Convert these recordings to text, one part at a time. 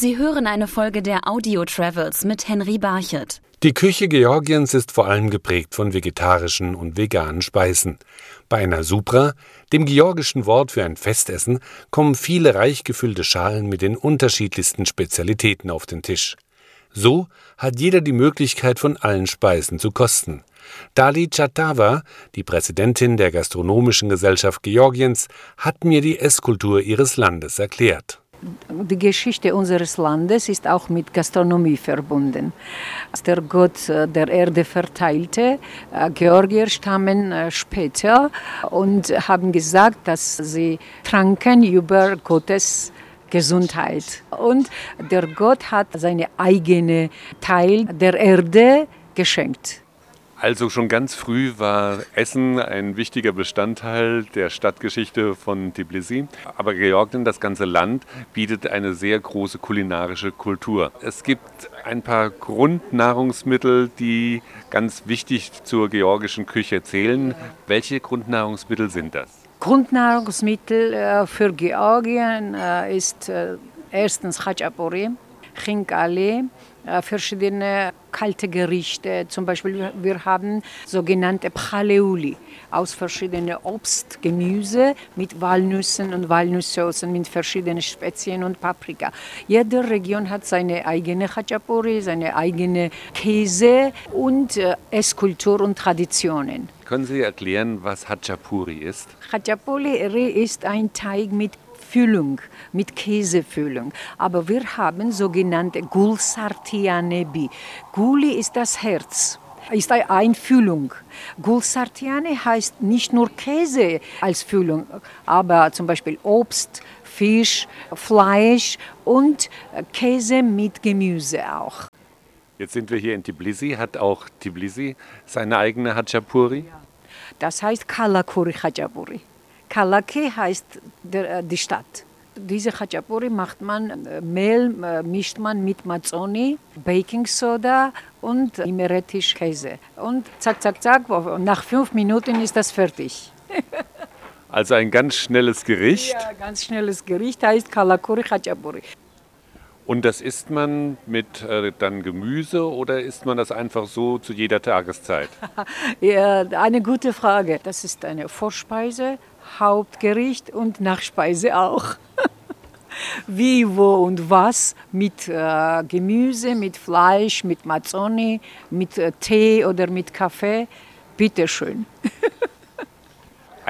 Sie hören eine Folge der Audio Travels mit Henry Barchet. Die Küche Georgiens ist vor allem geprägt von vegetarischen und veganen Speisen. Bei einer Supra, dem georgischen Wort für ein Festessen, kommen viele reich gefüllte Schalen mit den unterschiedlichsten Spezialitäten auf den Tisch. So hat jeder die Möglichkeit, von allen Speisen zu kosten. Dali Chatawa, die Präsidentin der Gastronomischen Gesellschaft Georgiens, hat mir die Esskultur ihres Landes erklärt. Die Geschichte unseres Landes ist auch mit Gastronomie verbunden. Als der Gott äh, der Erde verteilte, äh, Georgier stammen äh, später und haben gesagt, dass sie tranken über Gottes Gesundheit. Und der Gott hat seine eigene Teil der Erde geschenkt. Also schon ganz früh war Essen ein wichtiger Bestandteil der Stadtgeschichte von Tbilisi. Aber Georgien, das ganze Land, bietet eine sehr große kulinarische Kultur. Es gibt ein paar Grundnahrungsmittel, die ganz wichtig zur georgischen Küche zählen. Welche Grundnahrungsmittel sind das? Grundnahrungsmittel äh, für Georgien äh, ist äh, erstens Khachapuri, Chinkali, verschiedene kalte Gerichte. Zum Beispiel wir haben sogenannte Pchaleuli aus verschiedenen Obst, Gemüse mit Walnüssen und Walnusssoßen mit verschiedenen Spezien und Paprika. Jede Region hat seine eigene Khachapuri, seine eigene Käse und äh, Esskultur und Traditionen. Können Sie erklären, was Hachapuri ist? Hachapuri ist ein Teig mit Füllung, mit Käsefüllung. Aber wir haben sogenannte Gulsartianebi. Guli ist das Herz ist eine Einfüllung. Gulsartiane heißt nicht nur Käse als Füllung, aber zum Beispiel Obst, Fisch, Fleisch und Käse mit Gemüse auch. Jetzt sind wir hier in Tbilisi. Hat auch Tbilisi seine eigene Hachapuri? Das heißt Kalakuri Hachapuri. Kalaki heißt der, äh, die Stadt. Diese Khachapuri macht man, äh, Mehl äh, mischt man mit Mazzoni, Baking Soda und Imeretisch Käse. Und zack, zack, zack, nach fünf Minuten ist das fertig. Also ein ganz schnelles Gericht. Ja, ganz schnelles Gericht heißt Kalakuri Khachapuri. Und das isst man mit äh, dann Gemüse oder isst man das einfach so zu jeder Tageszeit? ja, eine gute Frage. Das ist eine Vorspeise Hauptgericht und Nachspeise auch. Wie, wo und was mit äh, Gemüse, mit Fleisch, mit Mazzoni, mit äh, Tee oder mit Kaffee. Bitteschön.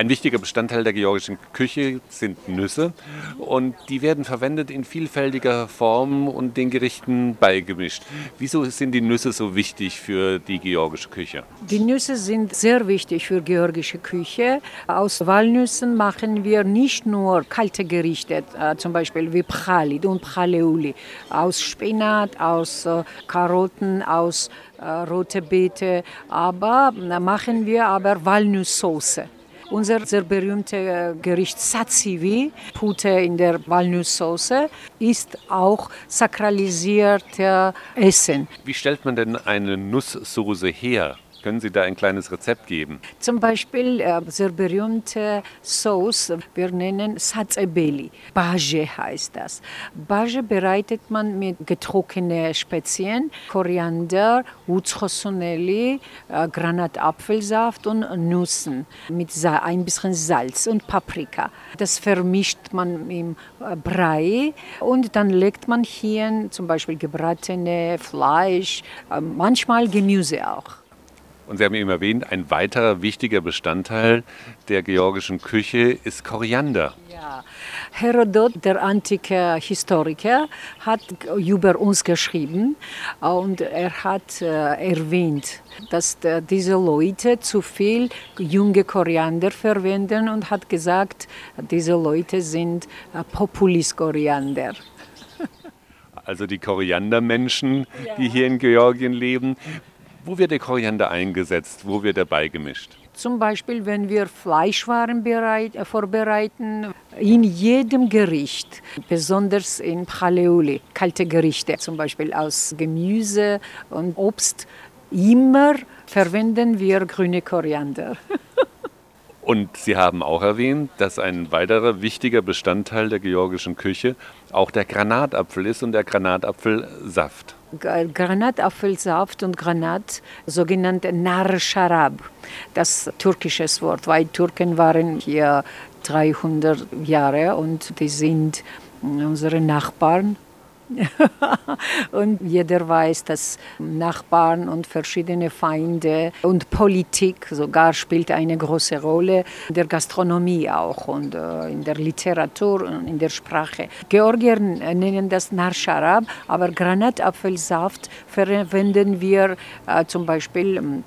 Ein wichtiger Bestandteil der georgischen Küche sind Nüsse und die werden verwendet in vielfältiger Form und den Gerichten beigemischt. Wieso sind die Nüsse so wichtig für die georgische Küche? Die Nüsse sind sehr wichtig für georgische Küche. Aus Walnüssen machen wir nicht nur kalte Gerichte, äh, zum Beispiel wie Pchalit und Pchaleuli, aus Spinat, aus äh, Karotten, aus äh, rote Beete, aber machen wir aber Walnusssoße. Unser sehr berühmtes äh, Gericht Satsivi, Pute in der Walnusssoße, ist auch sakralisierte Essen. Wie stellt man denn eine Nusssoße her? Können Sie da ein kleines Rezept geben? Zum Beispiel äh, sehr berühmte Sauce, wir nennen Satsebeli. Baje heißt das. Baje bereitet man mit getrockneten Spezien, Koriander, Utzchosonelli, äh, Granatapfelsaft und Nüssen mit ein bisschen Salz und Paprika. Das vermischt man im äh, Brei und dann legt man hier zum Beispiel gebratene Fleisch, äh, manchmal Gemüse auch. Und Sie haben eben erwähnt, ein weiterer wichtiger Bestandteil der georgischen Küche ist Koriander. Ja. Herodot, der antike Historiker, hat über uns geschrieben und er hat äh, erwähnt, dass äh, diese Leute zu viel junge Koriander verwenden und hat gesagt, diese Leute sind äh, Populist-Koriander. Also die Koriandermenschen, die hier in Georgien leben. Wo wird der Koriander eingesetzt? Wo wird er beigemischt? Zum Beispiel, wenn wir Fleischwaren bereit, äh, vorbereiten, in jedem Gericht, besonders in Pchaleuli, kalte Gerichte, zum Beispiel aus Gemüse und Obst, immer verwenden wir grüne Koriander. Und Sie haben auch erwähnt, dass ein weiterer wichtiger Bestandteil der georgischen Küche auch der Granatapfel ist und der Granatapfelsaft. Granatapfelsaft und Granat, sogenannte Nar Sharab, das türkische Wort, weil Türken waren hier 300 Jahre und die sind unsere Nachbarn und jeder weiß, dass Nachbarn und verschiedene Feinde und Politik sogar spielt eine große Rolle, in der Gastronomie auch und äh, in der Literatur und in der Sprache. Georgier nennen das Narsharab, aber Granatapfelsaft verwenden wir äh, zum Beispiel ähm,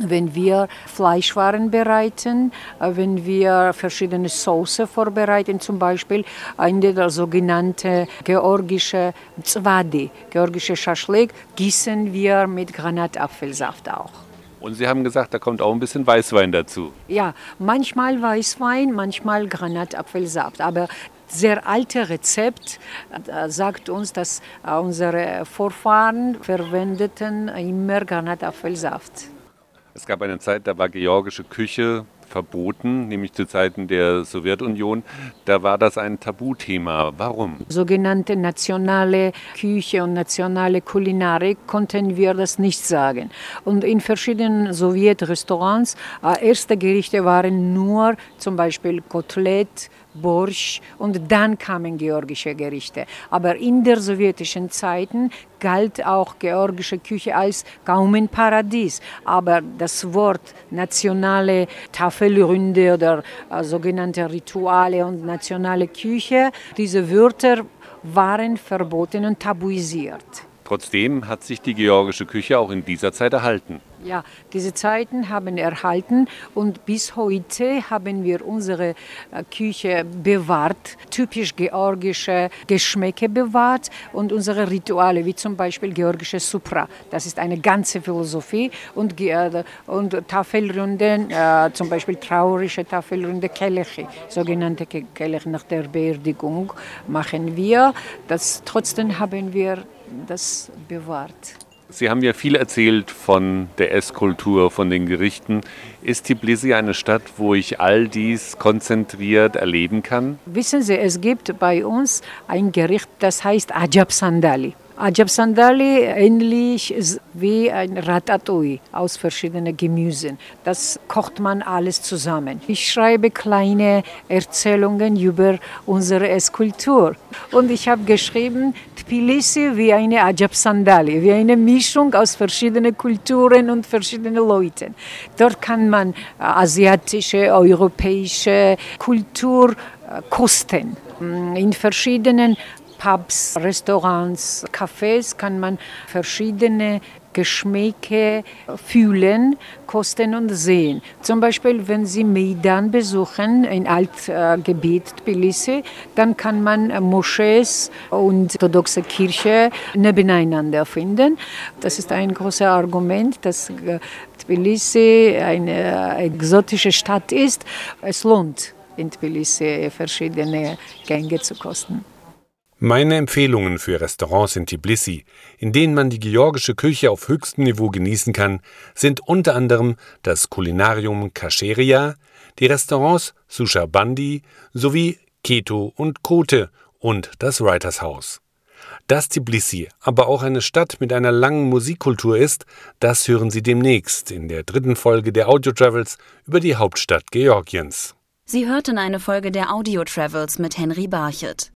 wenn wir Fleischwaren bereiten, äh, wenn wir verschiedene Soße vorbereiten, zum Beispiel eine der sogenannte georgische Zwadi, georgische Schaschlik, gießen wir mit Granatapfelsaft auch. Und Sie haben gesagt, da kommt auch ein bisschen Weißwein dazu. Ja, manchmal Weißwein, manchmal Granatapfelsaft. Aber sehr alte Rezept äh, sagt uns, dass äh, unsere Vorfahren verwendeten immer Granatapfelsaft. Es gab eine Zeit, da war georgische Küche verboten, nämlich zu Zeiten der Sowjetunion. Da war das ein Tabuthema. Warum? Sogenannte nationale Küche und nationale Kulinarik konnten wir das nicht sagen. Und in verschiedenen Sowjetrestaurants, äh, erste Gerichte waren nur zum Beispiel Kotelett, Borsch und dann kamen georgische Gerichte. Aber in der sowjetischen Zeiten galt auch georgische Küche als kaum ein Paradies. Aber das Wort nationale Tafelrunde oder äh, sogenannte Rituale und nationale Küche, diese Wörter waren verboten und tabuisiert. Trotzdem hat sich die georgische Küche auch in dieser Zeit erhalten. Ja, diese Zeiten haben erhalten und bis heute haben wir unsere äh, Küche bewahrt, typisch georgische Geschmäcke bewahrt und unsere Rituale, wie zum Beispiel georgische Supra. Das ist eine ganze Philosophie und, äh, und Tafelrunden, äh, zum Beispiel traurige Tafelrunde Kelechi, sogenannte Kelechi nach der Beerdigung machen wir. Das, trotzdem haben wir das bewahrt. Sie haben ja viel erzählt von der Esskultur, von den Gerichten. Ist Tbilisi eine Stadt, wo ich all dies konzentriert erleben kann? Wissen Sie, es gibt bei uns ein Gericht, das heißt Ajab Sandali. Ajab Sandali ähnlich wie ein Ratatouille aus verschiedenen Gemüsen. Das kocht man alles zusammen. Ich schreibe kleine Erzählungen über unsere Esskultur. Und ich habe geschrieben, Tbilisi wie eine Ajab Sandali, wie eine Mischung aus verschiedenen Kulturen und verschiedenen Leuten. Dort kann man äh, asiatische, europäische Kultur äh, kosten. In verschiedenen Pubs, Restaurants, Cafés kann man verschiedene Geschmäcke fühlen, kosten und sehen. Zum Beispiel, wenn Sie Maidan besuchen, ein Altgebiet Tbilisi, dann kann man Moschees und orthodoxe Kirche nebeneinander finden. Das ist ein großes Argument, dass Tbilisi eine exotische Stadt ist. Es lohnt, in Tbilisi verschiedene Gänge zu kosten. Meine Empfehlungen für Restaurants in Tbilisi, in denen man die georgische Küche auf höchstem Niveau genießen kann, sind unter anderem das Kulinarium Kascheria, die Restaurants Susha Bandi sowie Keto und Kote und das Writers House. Dass Tbilisi aber auch eine Stadt mit einer langen Musikkultur ist, das hören Sie demnächst in der dritten Folge der Audio Travels über die Hauptstadt Georgiens. Sie hörten eine Folge der Audio Travels mit Henry Barchet.